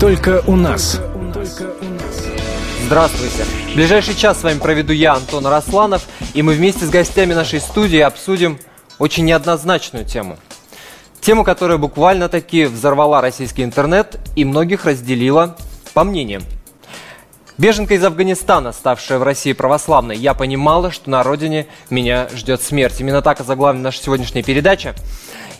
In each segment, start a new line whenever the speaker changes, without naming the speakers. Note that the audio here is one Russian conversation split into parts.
Только у нас.
Здравствуйте. В ближайший час с вами проведу я, Антон Росланов, и мы вместе с гостями нашей студии обсудим очень неоднозначную тему. Тему, которая буквально-таки взорвала российский интернет и многих разделила по мнениям. Беженка из Афганистана, ставшая в России православной, я понимала, что на родине меня ждет смерть. Именно так озаглавлена наша сегодняшняя передача.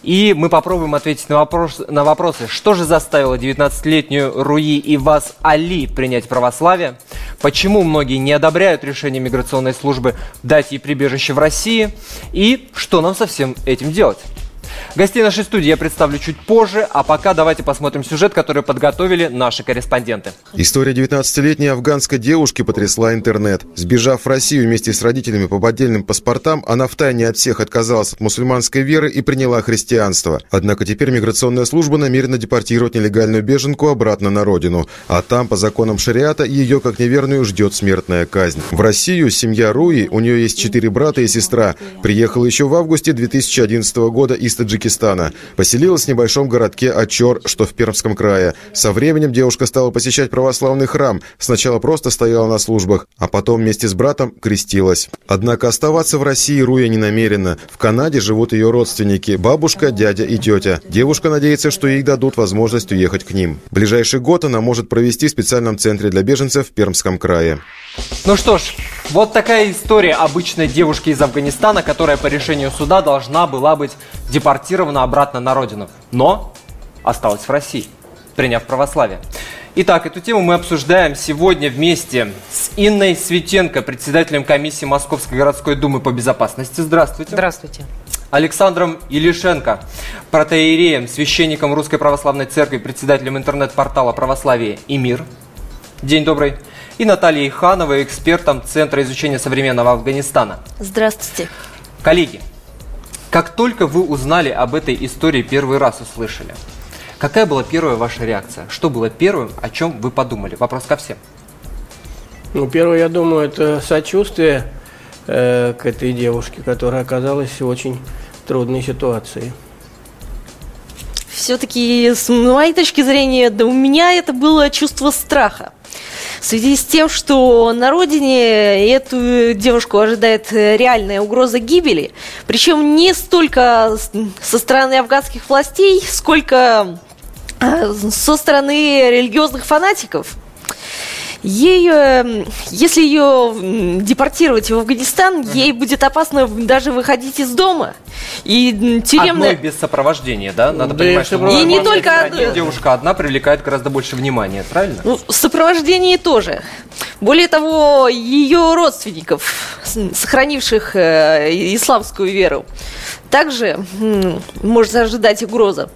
И мы попробуем ответить на, вопрос, на вопросы, что же заставило 19-летнюю Руи и вас Али принять православие, почему многие не одобряют решение миграционной службы дать ей прибежище в России и что нам со всем этим делать. Гостей нашей студии я представлю чуть позже, а пока давайте посмотрим сюжет, который подготовили наши корреспонденты.
История 19-летней афганской девушки потрясла интернет. Сбежав в Россию вместе с родителями по поддельным паспортам, она втайне от всех отказалась от мусульманской веры и приняла христианство. Однако теперь миграционная служба намерена депортировать нелегальную беженку обратно на родину. А там, по законам шариата, ее, как неверную, ждет смертная казнь. В Россию семья Руи, у нее есть четыре брата и сестра, приехала еще в августе 2011 года из Таджикистана. Поселилась в небольшом городке Ачор, что в Пермском крае. Со временем девушка стала посещать православный храм. Сначала просто стояла на службах, а потом вместе с братом крестилась. Однако оставаться в России Руя не намерена. В Канаде живут ее родственники – бабушка, дядя и тетя. Девушка надеется, что ей дадут возможность уехать к ним. Ближайший год она может провести в специальном центре для беженцев в Пермском крае.
Ну что ж, вот такая история обычной девушки из Афганистана, которая по решению суда должна была быть депортирована обратно на родину, но осталась в России, приняв православие. Итак, эту тему мы обсуждаем сегодня вместе с Инной Светенко, председателем комиссии Московской городской думы по безопасности. Здравствуйте.
Здравствуйте.
Александром Илишенко, протеереем, священником Русской Православной Церкви, председателем интернет-портала «Православие и мир». День добрый. И Натальей Ихановой, экспертом Центра изучения современного Афганистана.
Здравствуйте.
Коллеги, как только вы узнали об этой истории первый раз услышали, какая была первая ваша реакция? Что было первым, о чем вы подумали? Вопрос ко всем.
Ну, первое, я думаю, это сочувствие э, к этой девушке, которая оказалась в очень трудной ситуации.
Все-таки, с моей точки зрения, да у меня это было чувство страха. В связи с тем, что на родине эту девушку ожидает реальная угроза гибели, причем не столько со стороны афганских властей, сколько э, со стороны религиозных фанатиков. Ей, э, если ее депортировать в Афганистан, угу. ей будет опасно даже выходить из дома.
И тюремная... Одной без сопровождения, да? Надо да понимать, что
и не только
одна... девушка одна привлекает гораздо больше внимания, правильно?
Ну, сопровождение тоже. Более того, ее родственников, сохранивших э, исламскую веру, также может ожидать угроза.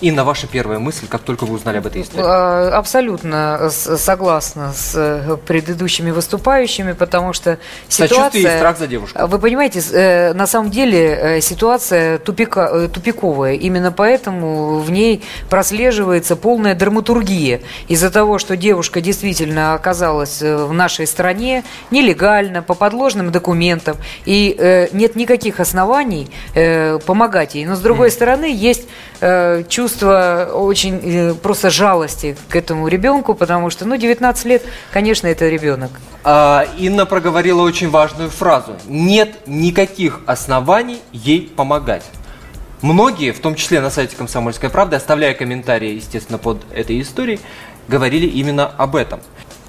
Инна, ваша первая мысль, как только вы узнали об этой истории?
А, абсолютно согласна с э, предыдущими выступающими, потому что ситуация...
Сочувствие и страх за девушку.
Вы понимаете, э, на самом деле э, ситуация тупика, тупиковая. Именно поэтому в ней прослеживается полная драматургия. Из-за того, что девушка действительно оказалась в нашей стране нелегально, по подложным документам, и нет никаких оснований помогать ей. Но, с другой mm. стороны, есть чувство чувство очень э, просто жалости к этому ребенку, потому что, ну, 19 лет, конечно, это ребенок.
А, Инна проговорила очень важную фразу. Нет никаких оснований ей помогать. Многие, в том числе на сайте «Комсомольской правды», оставляя комментарии, естественно, под этой историей, говорили именно об этом.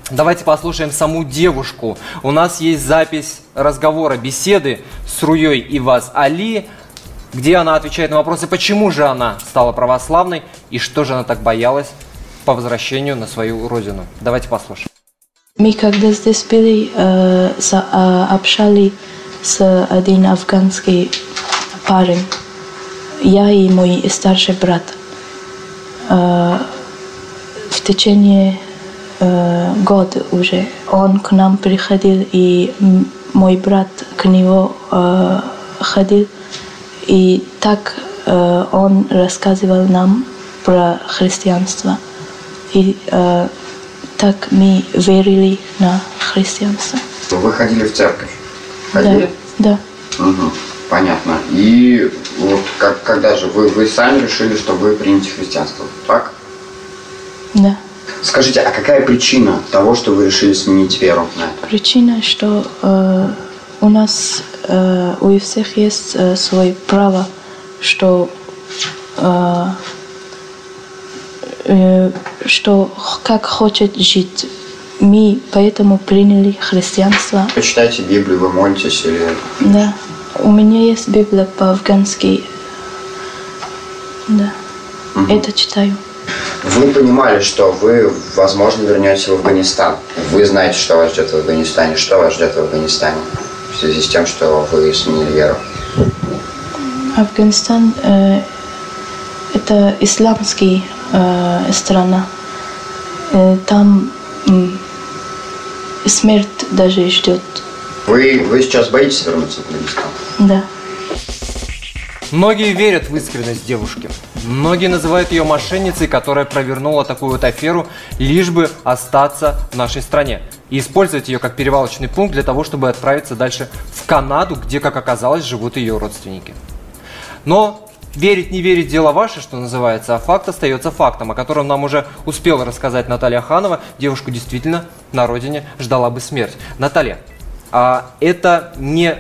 Давайте послушаем саму девушку. У нас есть запись разговора, беседы с Руей и Вас Али где она отвечает на вопросы, почему же она стала православной и что же она так боялась по возвращению на свою родину. Давайте послушаем.
Мы когда здесь были, э, э, с один афганский парень, я и мой старший брат. Э, в течение э, года уже он к нам приходил, и мой брат к э, ходил. И так э, он рассказывал нам про христианство. И э, так мы верили на христианство.
Вы ходили в церковь? Ходили?
Да.
да. Угу. Понятно. И вот как, когда же вы, вы сами решили, что вы примете христианство, так?
Да.
Скажите, а какая причина того, что вы решили сменить веру на это?
Причина, что э, у нас э, у всех есть э, свое право, что э, э, что как хочет жить. Мы поэтому приняли христианство.
Вы читаете Библию, вы молитесь или...
Да. У меня есть Библия по-афгански. Да. Это читаю.
Вы понимали, что вы, возможно, вернетесь в Афганистан. Вы знаете, что вас ждет в Афганистане. Что вас ждет в Афганистане? В связи с тем, что вы сменили веру.
Афганистан э, это исламский э, страна. Э, там м, смерть даже ждет.
Вы, вы сейчас боитесь вернуться в Афганистан?
Да.
Многие верят в искренность девушки. Многие называют ее мошенницей, которая провернула такую вот аферу, лишь бы остаться в нашей стране. И использовать ее как перевалочный пункт для того, чтобы отправиться дальше в Канаду, где, как оказалось, живут ее родственники. Но верить, не верить, дело ваше, что называется, а факт остается фактом, о котором нам уже успела рассказать Наталья Ханова. Девушку действительно на родине ждала бы смерть. Наталья, а это не,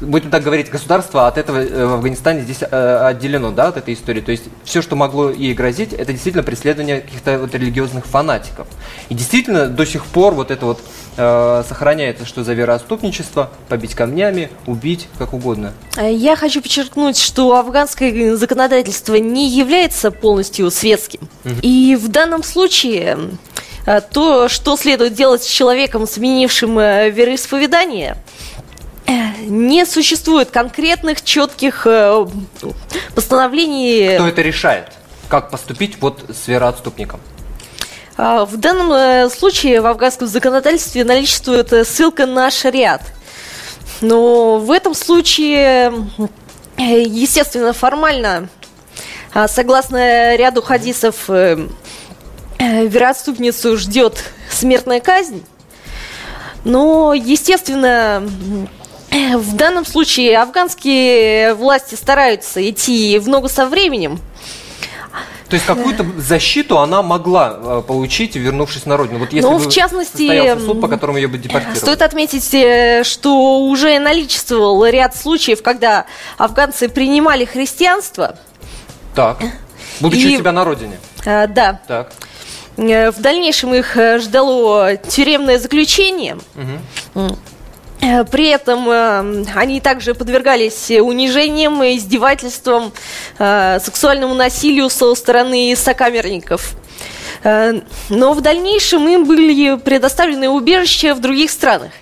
будем так говорить, государство от этого э, в Афганистане здесь э, отделено, да, от этой истории. То есть все, что могло ей грозить, это действительно преследование каких-то вот религиозных фанатиков. И действительно до сих пор вот это вот э, сохраняется, что за вероотступничество, побить камнями, убить, как угодно.
Я хочу подчеркнуть, что афганское законодательство не является полностью светским. И в данном случае то, что следует делать с человеком, сменившим вероисповедание, не существует конкретных, четких э, постановлений.
Кто это решает? Как поступить вот с вероотступником?
А, В данном э, случае в афганском законодательстве наличествует э, ссылка на шариат. Но в этом случае, э, естественно, формально, а, согласно ряду хадисов, э, э, вероотступницу ждет смертная казнь. Но, естественно, э, в данном случае афганские власти стараются идти в ногу со временем,
То есть какую-то защиту она могла э, получить, вернувшись на родину. Вот если
Ну, в частности,
суд, по которому ее бы депортировали.
Стоит отметить, э, что уже наличествовал ряд случаев, когда афганцы принимали христианство.
Так. Будучи
И-
у себя на родине.
Э, Да.
Так.
В дальнейшем их ждало тюремное заключение. М. Э, При этом э, они также подвергались унижениям, издевательствам, э, сексуальному насилию со стороны сокамерников. Э, Но в дальнейшем им были предоставлены убежища в других странах.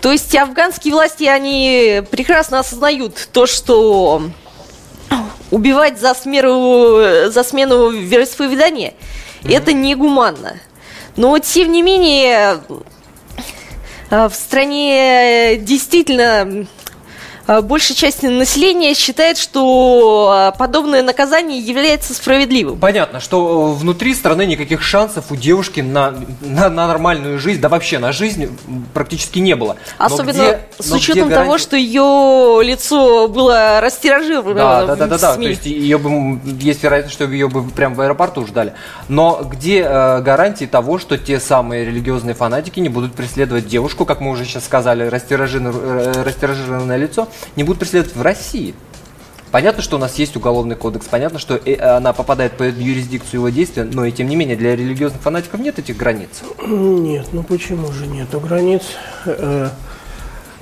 То есть афганские власти, они прекрасно осознают то, что убивать за, смеру, за смену вероисповедания это негуманно. Но, тем не менее, в стране действительно а, большая часть населения считает, что а, подобное наказание является справедливым.
Понятно, что э, внутри страны никаких шансов у девушки на, на, на нормальную жизнь, да вообще на жизнь практически не было. Но
Особенно
где-
с
но
учетом
где
того, что ее лицо было растиражировано
Да, да, да, да, да. То есть ее бы есть вероятность, что ее бы прям в аэропорту ждали. Но где э, гарантии того, что те самые религиозные фанатики не будут преследовать девушку, как мы уже сейчас сказали, э, растиражированное лицо, не будут преследовать в России? Понятно, что у нас есть уголовный кодекс, понятно, что э, она попадает под юрисдикцию его действия, но и тем не менее для религиозных фанатиков нет этих границ.
Нет, ну почему же нету границ?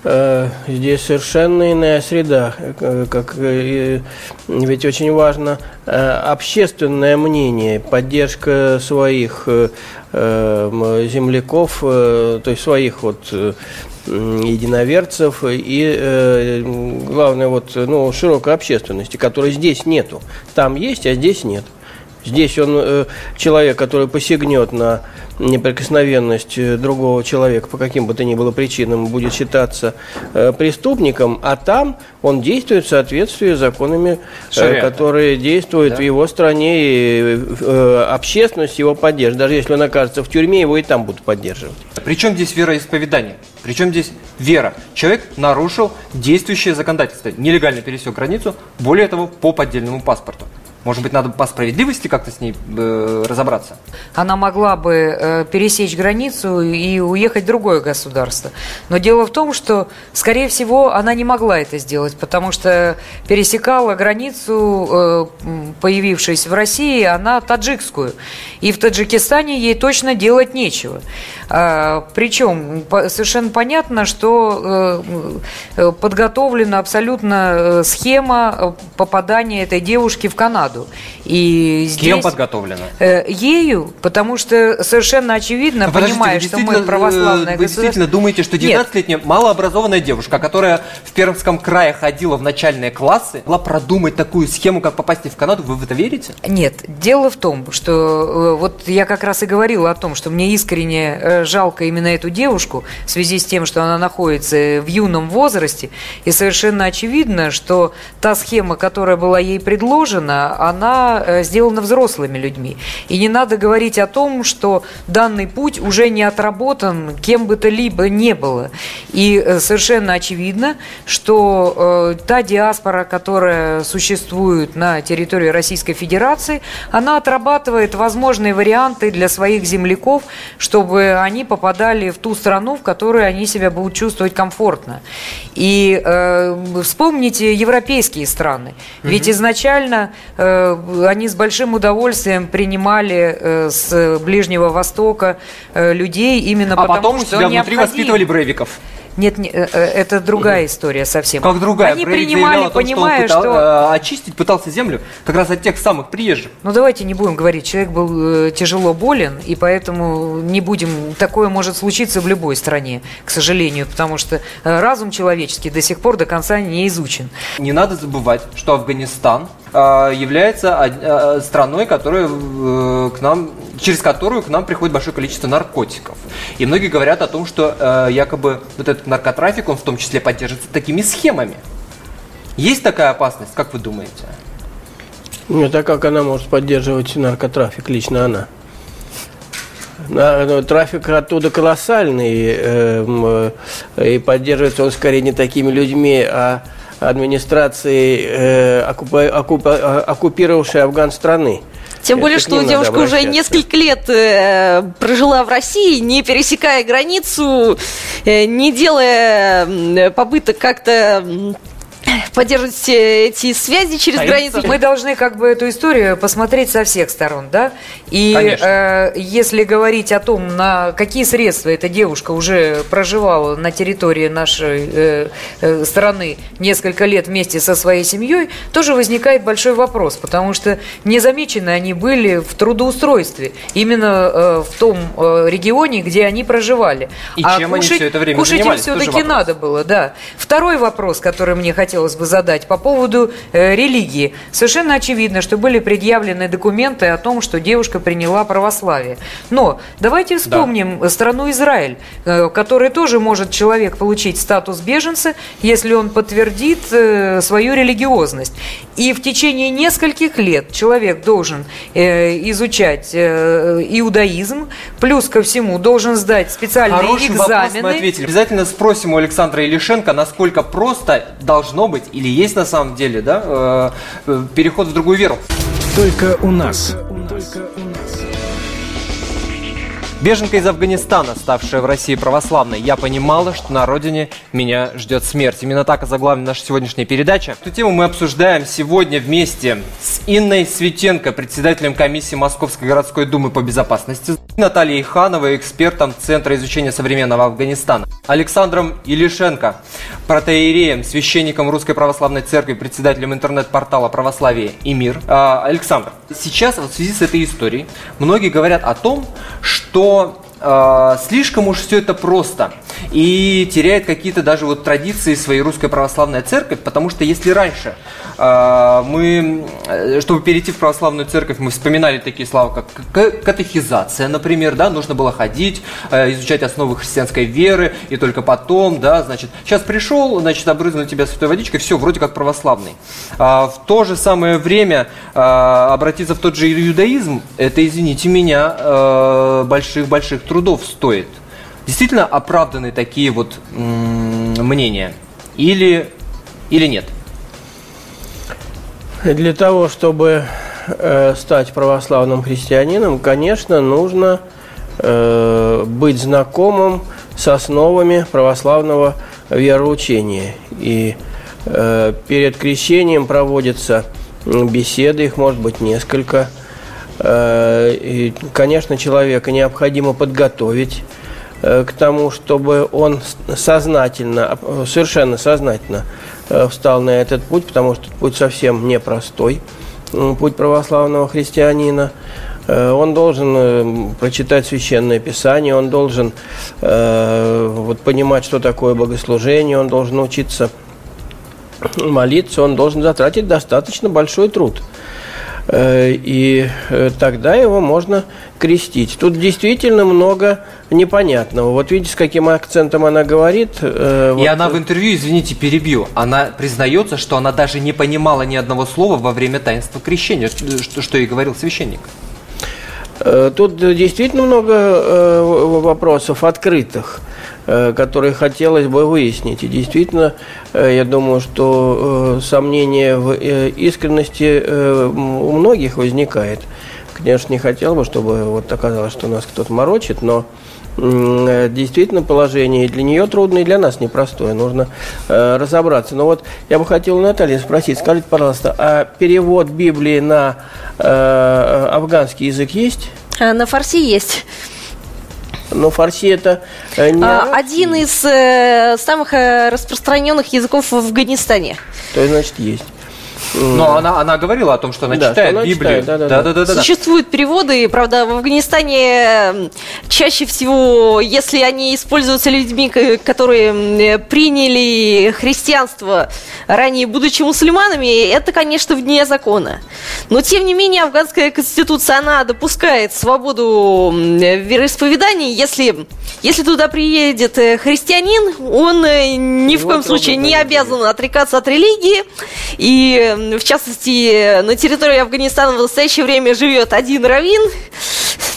Э, Здесь совершенно иная среда, э, как э, ведь очень важно общественное мнение, поддержка своих земляков, то есть своих вот единоверцев и главное вот ну широкой общественности, которой здесь нету. Там есть, а здесь нет. Здесь он э, человек, который посягнет на неприкосновенность э, другого человека по каким бы то ни было причинам, будет считаться э, преступником, а там он действует в соответствии с законами,
Шариата.
которые действуют
Да.
в его стране, и общественность его поддержит. Даже если он окажется в тюрьме, его и там будут поддерживать.
Причем здесь вероисповедание? Причем здесь вера? Человек нарушил действующее законодательство, нелегально пересек границу, более того, по поддельному паспорту. Может быть, надо по справедливости как-то с ней э, разобраться?
Она могла бы э, пересечь границу и уехать в другое государство. Но дело в том, что, скорее всего, она не могла это сделать, потому что пересекала границу, э, появившись в России, она таджикскую. И в Таджикистане ей точно делать нечего. А, причем совершенно понятно, что э, э, подготовлена абсолютно э, схема попадания этой девушки в Канаду.
И здесь, Кем подготовлена?
Ею, потому что совершенно очевидно, Но понимая, что мы православная
Вы действительно думаете, что 19-летняя малообразованная девушка, которая в Пермском крае ходила в начальные классы, могла продумать такую схему, как попасть в Канаду? Вы в это верите?
Нет. Дело в том, что вот я как раз и говорила о том, что мне искренне жалко именно эту девушку в связи с тем, что она находится в юном возрасте. И совершенно очевидно, что та схема, которая была ей предложена, она э, сделана взрослыми людьми. И не надо говорить о том, что данный путь уже не отработан кем бы то либо не было. И э, совершенно очевидно, что э, та диаспора, которая существует на территории Российской Федерации, она отрабатывает возможные варианты для своих земляков, чтобы они попадали в ту страну, в которой они себя будут чувствовать комфортно. И э, вспомните европейские страны. Ведь изначально э, они с большим удовольствием принимали э, с Ближнего Востока э, людей именно
а
потому,
потом
что
у себя внутри воспитывали брейвиков.
Нет, не, э, э, это другая история совсем.
Как другая?
Они Брейк принимали, том, понимая, что,
он пытал, что... Э, очистить пытался землю как раз от тех самых приезжих.
Ну давайте не будем говорить, человек был тяжело болен, и поэтому не будем, такое может случиться в любой стране, к сожалению, потому что разум человеческий до сих пор до конца не изучен.
Не надо забывать, что Афганистан является страной, которая к нам, через которую к нам приходит большое количество наркотиков. И многие говорят о том, что якобы вот этот наркотрафик, он в том числе поддерживается такими схемами. Есть такая опасность, как вы думаете?
Нет, а как она может поддерживать наркотрафик, лично она? Ну, трафик оттуда колоссальный, э, и поддерживается он скорее не такими людьми, а администрацией э, оккупировавшей Афган страны.
Тем более, что девушка уже несколько лет э, прожила в России, не пересекая границу, э, не делая попыток как-то поддерживать эти связи через а границу.
Мы должны как бы эту историю посмотреть со всех сторон, да? И э, если говорить о том, на какие средства эта девушка уже проживала на территории нашей э, э, страны несколько лет вместе со своей семьей, тоже возникает большой вопрос, потому что незамечены они были в трудоустройстве, именно э, в том э, регионе, где они проживали.
И а чем кушать, они все это время
кушать
занимались?
им все-таки надо было, да. Второй вопрос, который мне хотелось бы задать по поводу э, религии. Совершенно очевидно, что были предъявлены документы о том, что девушка приняла православие. Но давайте вспомним да. страну Израиль, э, который тоже может человек получить статус беженца, если он подтвердит э, свою религиозность. И в течение нескольких лет человек должен э, изучать э, иудаизм, плюс ко всему должен сдать специальные
Хороший
экзамены.
Вопрос мы ответили. Обязательно спросим у Александра Илишенко, насколько просто должно быть или есть на самом деле да, э, э переход в другую веру.
Только у нас.
Беженка из Афганистана, ставшая в России православной, я понимала, что на родине меня ждет смерть. Именно так озаглавлена наша сегодняшняя передача. Эту тему мы обсуждаем сегодня вместе с Инной Светенко, председателем комиссии Московской городской думы по безопасности, Натальей Хановой, экспертом Центра изучения современного Афганистана, Александром Илишенко, протеереем, священником Русской Православной Церкви, председателем интернет-портала «Православие и мир». А, Александр, сейчас вот в связи с этой историей многие говорят о том, что то э, слишком уж все это просто и теряет какие-то даже вот традиции своей русской православной церковь, потому что если раньше э, мы, э, чтобы перейти в православную церковь, мы вспоминали такие слова, как катехизация, например, да, нужно было ходить, изучать основы христианской веры, и только потом, да, значит, сейчас пришел, значит, обрызгал на тебя святой водичкой, все, вроде как православный. А в то же самое время обратиться в тот же иудаизм, это, извините меня, больших-больших трудов стоит действительно оправданы такие вот мнения или, или нет?
Для того, чтобы э, стать православным христианином, конечно, нужно э, быть знакомым с основами православного вероучения. И э, перед крещением проводятся беседы, их может быть несколько. Э, и, конечно, человека необходимо подготовить э, к тому, чтобы он сознательно, совершенно сознательно э, встал на этот путь, потому что путь совсем непростой, путь православного христианина. Он должен прочитать священное писание, он должен вот, понимать, что такое богослужение, он должен учиться молиться, он должен затратить достаточно большой труд – и э, тогда его можно крестить. Тут действительно много непонятного. Вот видите, с каким акцентом она говорит.
Э, и вот... она в интервью, извините, перебью, она признается, что она даже не понимала ни одного слова во время таинства крещения, что, что и говорил священник.
Тут действительно много вопросов открытых. Э, которые хотелось бы выяснить. И действительно, э, я думаю, что э, сомнение в искренности у многих возникает. Конечно, не хотел бы, чтобы вот оказалось, что нас кто-то морочит, но действительно положение для нее трудное, и для нас непростое. Нужно разобраться. Но вот я бы хотел Наталья спросить, скажите, пожалуйста, а перевод Библии на афганский язык есть?
На фарси есть.
Но фарси это э, не
а, Один из э, самых э, распространенных языков в Афганистане.
То есть, значит, есть.
Но она, она говорила о том, что она да, читает что она Библию. Читает, да,
да, да, да, да, Существуют переводы, правда, в Афганистане чаще всего, если они используются людьми, которые приняли христианство ранее, будучи мусульманами, это, конечно, вне закона. Но, тем не менее, афганская конституция, она допускает свободу вероисповедания, если, если туда приедет э, христианин, он э, ни в коем случае не обязан отрекаться от религии, и в частности, на территории Афганистана в настоящее время живет один раввин,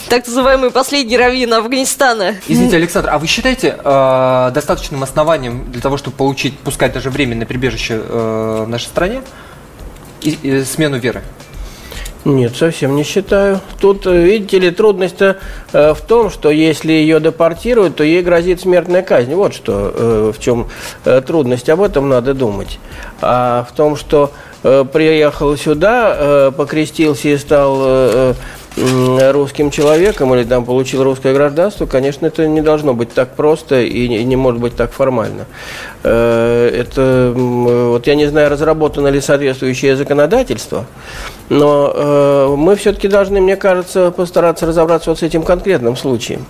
так называемый последний раввин Афганистана.
Извините, Александр, а вы считаете э, достаточным основанием для того, чтобы получить, пускай даже временное прибежище э, в нашей стране, и, и, смену веры?
Нет, совсем не считаю. Тут, э, видите ли, трудность э, в том, что если ее депортируют, то ей грозит смертная казнь. Вот что, э, в чем трудность. Об этом надо думать. А в том, что приехал сюда, покрестился и стал русским человеком или там получил русское гражданство, конечно, это не должно быть так просто и не может быть так формально. Э, это, вот я не знаю, разработано ли соответствующее законодательство, но э, мы все-таки должны, мне кажется, постараться разобраться вот с этим конкретным случаем.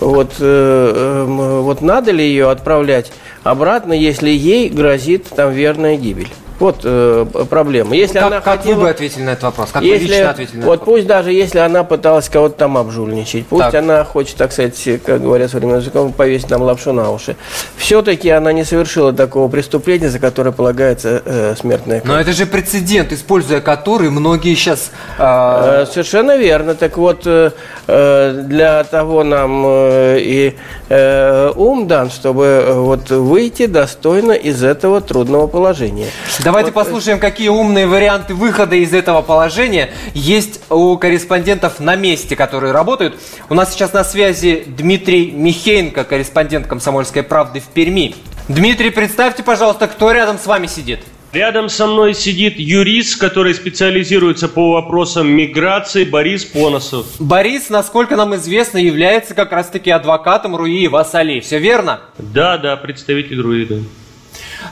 Вот, э, вот надо ли ее отправлять обратно, если ей грозит там верная гибель? Вот э, проблема. Если
как,
она
как
хотела,
вы бы ответили на этот вопрос? Как
если, вы лично ответили на Вот этот пусть даже если она пыталась кого-то там обжульничать, пусть так. она хочет, так сказать, как говорят современным языком, повесить нам лапшу на уши. Все-таки она не совершила такого преступления, за которое полагается э, смертная
казнь. Но это же прецедент, используя который многие сейчас... Э...
Э, совершенно верно. Так вот, э, э, для того нам э, и э, ум дан, чтобы э, вот выйти достойно из этого трудного положения.
Давайте вот. послушаем, какие умные варианты выхода из этого положения есть у корреспондентов на месте, которые работают. У нас сейчас на связи Дмитрий Михеенко, корреспондент «Комсомольской правды» в Перми. Дмитрий, представьте, пожалуйста, кто рядом с вами сидит?
Рядом со мной сидит юрист, который специализируется по вопросам миграции, Борис Поносов.
Борис, насколько нам известно, является как раз-таки адвокатом Руи Васали. Все верно?
Да, да, представитель Руи, да.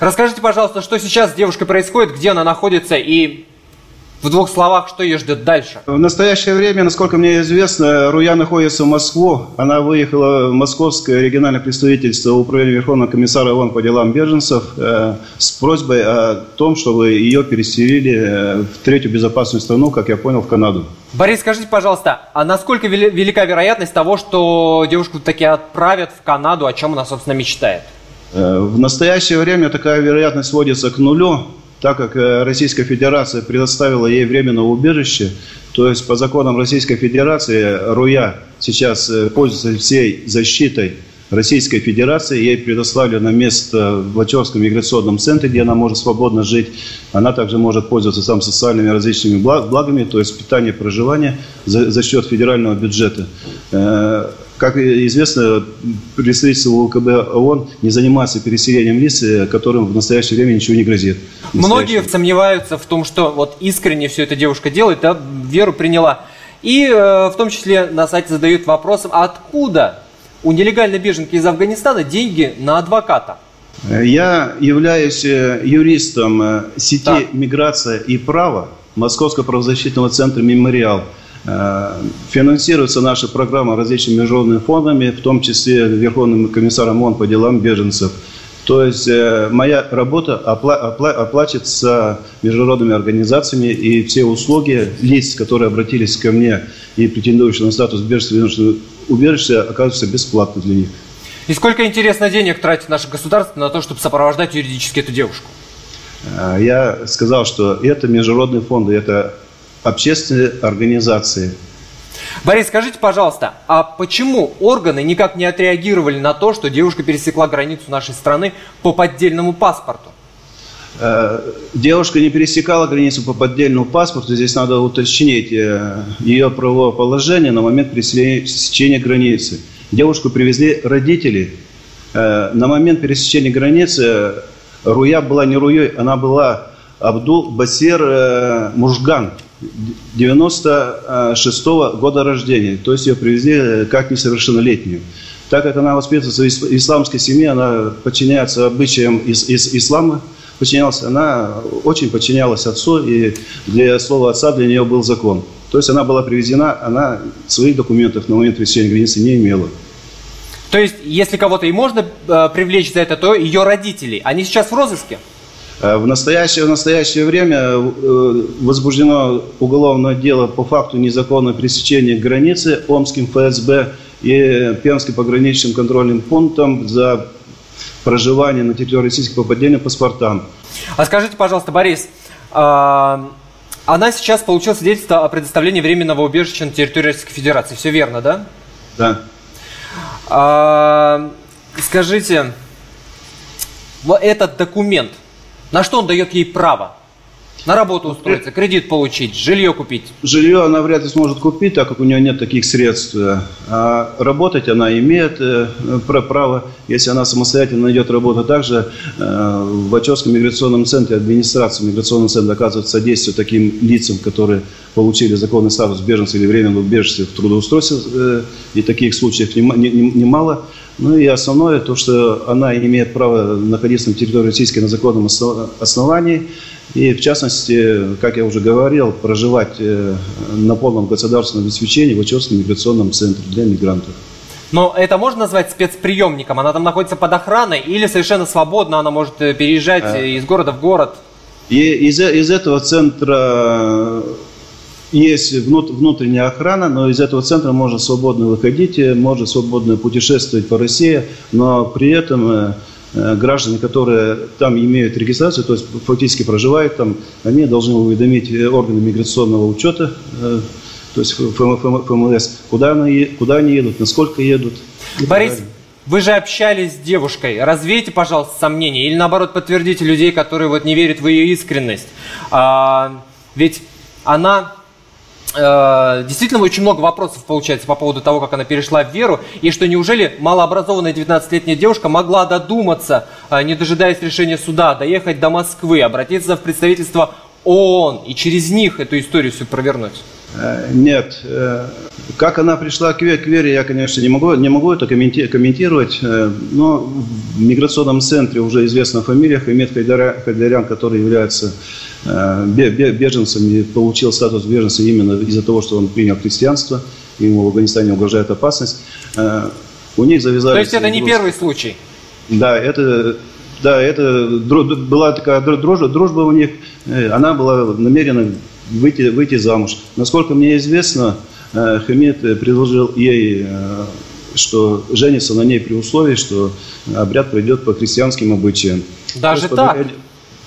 Расскажите, пожалуйста, что сейчас с девушкой происходит, где она находится и в двух словах, что ее ждет дальше?
В настоящее время, насколько мне известно, Руя находится в Москву. Она выехала в московское региональное представительство Управления Верховного комиссара ООН по делам беженцев э, с просьбой о том, чтобы ее переселили э, в третью безопасную страну, как я понял, в Канаду.
Борис, скажите, пожалуйста, а насколько велика вероятность того, что девушку таки отправят в Канаду, о чем она, собственно, мечтает?
Э, в настоящее время такая вероятность сводится к нулю, так как э, Российская Федерация предоставила ей временное убежище, то есть по законам Российской Федерации Руя сейчас э, пользуется всей защитой Российской Федерации. Ей предоставлено место в Лачевском миграционном центре, где она может свободно жить. Она также может пользоваться там социальными различными благами, то есть питание, проживание за, за счет федерального бюджета. Как известно, представительство УКБ ООН не занимается переселением лиц, э, которым в настоящее время ничего не грозит.
Многие сомневаются в том, что вот искренне все это девушка делает, да, веру приняла. И э, в том числе на сайте задают вопросом, а откуда у нелегальной беженки из Афганистана деньги на адвоката?
Я являюсь э, юристом э, сети да. «Миграция и право» Московского правозащитного центра «Мемориал». Э, финансируется наша программа различными международными фондами, в том числе Верховным комиссаром ООН по делам беженцев. То есть э, моя работа опла- опла- оплачивается международными организациями, и все услуги лиц, которые обратились ко мне и претендующие на статус беженства убежища, оказываются бесплатно для них.
И сколько, интересно, денег тратит наше государство на то, чтобы сопровождать юридически эту девушку?
Э, я сказал, что это международные фонды, это общественные организации.
Борис, скажите, пожалуйста, а почему органы никак не отреагировали на то, что девушка пересекла границу нашей страны по поддельному паспорту?
Э, девушка не пересекала границу по поддельному паспорту. Здесь надо уточнить э, ее правовое положение на момент пересечения границы. Девушку привезли родители. Э, на момент пересечения границы Руя была не Руей, она была Абдул Басир Мужган. 96 -го года рождения. То есть ее привезли э, как несовершеннолетнюю. Так как она воспитывается в исламской семье, она подчиняется обычаям из, из ислама, подчинялась, она очень подчинялась отцу, и для слова отца для нее был закон. То есть она была привезена, она своих документов на момент пересечения границы не имела.
То есть, если кого-то и можно э, привлечь за это, то ее родители. Они сейчас в розыске?
Э, в настоящее, в настоящее время э, возбуждено уголовное дело по факту незаконного пересечения границы Омским ФСБ и Пермским пограничным контрольным пунктом за проживание на территории Российской по поддельным паспортам.
А скажите, пожалуйста, Борис, а, она сейчас получила свидетельство о предоставлении временного убежища на территории Российской Федерации. Все верно, да?
Да.
А, скажите, вот этот документ – на что он дает ей право? На работу устроиться, кредит получить, жилье купить.
Жилье она вряд ли сможет купить, так как у нее нет таких средств. А работать она имеет э, право, если она самостоятельно найдет работу. Также э, в Ачевском миграционном центре администрация миграционного центра оказывает содействие таким лицам, которые получили законный статус беженца или временного убежища в трудоустройстве. Э, и таких случаев немало. Ну и основное, то, что она имеет право находиться на территории российской на законном основании. И в частности, как я уже говорил, проживать э, на полном государственном обеспечении в Ачевском миграционном центре для мигрантов.
Но это можно назвать спецприемником? Она там находится под охраной или совершенно свободно она может э, переезжать а... из города в город?
И из, из этого центра есть внутренняя охрана, но из этого центра можно свободно выходить, можно свободно путешествовать по России, но при этом э, э, граждане, которые там имеют регистрацию, то есть фактически проживают там, они должны уведомить органы миграционного учета, э, то есть ФМС, куда они, куда они едут, насколько едут.
Борис, вы же общались с девушкой. Развейте, пожалуйста, сомнения. Или наоборот, подтвердите людей, которые вот не верят в ее искренность. А, ведь она Э, действительно очень много вопросов получается по поводу того, как она перешла в веру, и что неужели малообразованная 19-летняя девушка могла додуматься, э, не дожидаясь решения суда, доехать до Москвы, обратиться в представительство ООН и через них эту историю всю провернуть?
Э, нет. Как она пришла к вере, я, конечно, не могу, не могу это комментировать, но в миграционном центре уже известна фамилия Хамид Хайдарян, который является Э, беженцем и получил статус беженца именно из-за того, что он принял христианство, ему в Афганистане угрожает опасность. Э, у них завязались...
То есть это не первый случай?
Да, это, да, это была такая дружба, дружба у них, э, она была намерена выйти, выйти замуж. Насколько мне известно, Хамид предложил ей что женится на ней при условии, что обряд пройдет по христианским обычаям.
Даже так?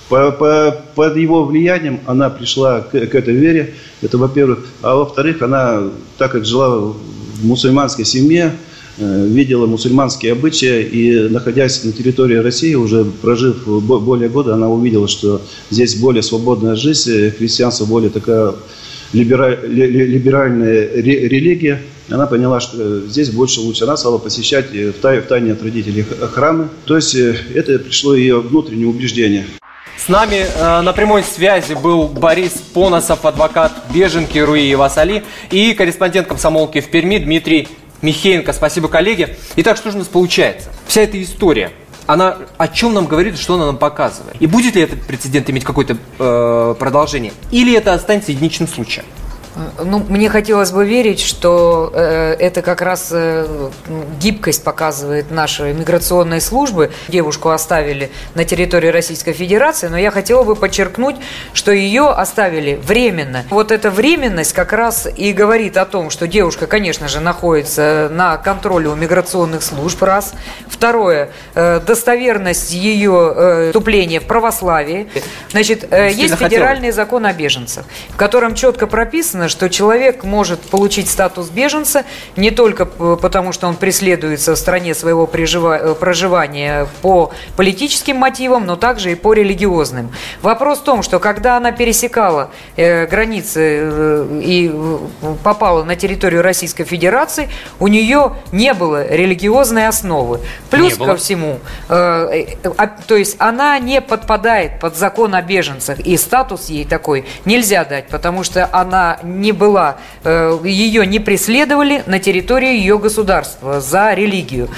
По, по, под его влиянием она пришла к, к этой вере, это во-первых. А во-вторых, она, так как жила в мусульманской семье, видела мусульманские обычаи, и находясь на территории России, уже прожив более года, она увидела, что здесь более свободная жизнь, христианство более такая либеральная религия, она поняла, что здесь больше лучше. Она стала посещать в тайне от родителей храмы. То есть это пришло ее внутреннее убеждение.
С нами э, на прямой связи был Борис Поносов, адвокат беженки Руи Васали и корреспондент комсомолки в Перми Дмитрий Михеенко. Спасибо, коллеги. Итак, что же у нас получается? Вся эта история, она о чем нам говорит, что она нам показывает? И будет ли этот прецедент иметь какое-то э, продолжение? Или это останется единичным случаем?
Ну, мне хотелось бы верить, что э, это как раз э, гибкость показывает наши миграционные службы. Девушку оставили на территории Российской Федерации, но я хотела бы подчеркнуть, что ее оставили временно. Вот эта временность как раз и говорит о том, что девушка, конечно же, находится на контроле у миграционных служб, раз. Второе, э, достоверность ее э, вступления в православие. Значит, э, есть федеральный закон о беженцах, в котором четко прописано, что человек может получить статус беженца не только потому, что он преследуется в стране своего э, проживания по политическим мотивам, но также и по религиозным. Вопрос в том, что когда она пересекала э, границы э, и попала на территорию Российской Федерации, у нее не было религиозной основы. Плюс ко всему, а, то есть она не подпадает под закон о беженцах, и статус ей такой нельзя дать, потому что она не была, э, ее не преследовали на территории ее государства за религию.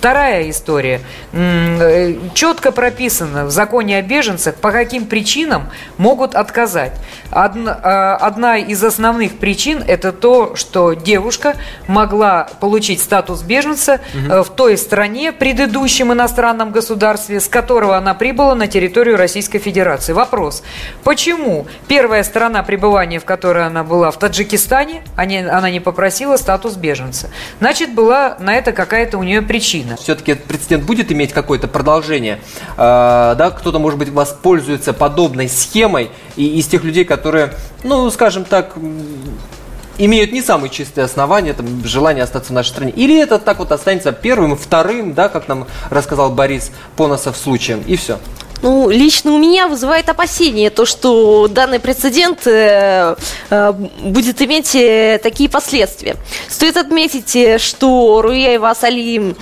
Вторая история. Э, четко прописано в законе о беженцах, по каким причинам могут отказать. Одна, э, одна из основных причин – это то, что девушка могла получить статус беженца угу. в той стране, предыдущем иностранном государстве, с которого она прибыла на территорию Российской Федерации. Вопрос. Почему первая страна пребывания, в которой она была, в Таджикистане они, она не попросила статус беженца. Значит, была на это какая-то у нее причина.
Все-таки этот прецедент будет иметь какое-то продолжение. Э, да, кто-то, может быть, воспользуется подобной схемой и из тех людей, которые, ну, скажем так, имеют не самые чистые основания, там, желание остаться в нашей стране. Или это так вот останется первым, вторым, да, как нам рассказал Борис Поносов случаем, и все.
Ну, лично у меня вызывает опасение то, что данный прецедент э, э, будет иметь э, такие последствия. Стоит отметить, э, что Руяева Асали э,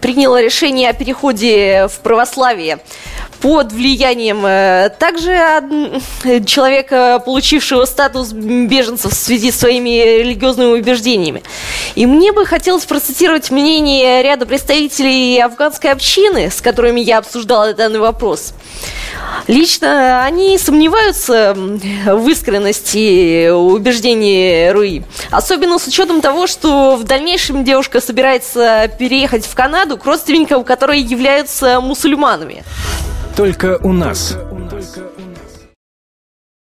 приняла решение о переходе в православие под влиянием э, также человека, получившего статус беженцев в связи с своими религиозными убеждениями. И мне бы хотелось процитировать мнение ряда представителей афганской общины, с которыми я обсуждала данный вопрос. Лично они сомневаются в искренности убеждений Руи. Особенно с учетом того, что в дальнейшем девушка собирается переехать в Канаду к родственникам, которые являются мусульманами.
Только у нас. Только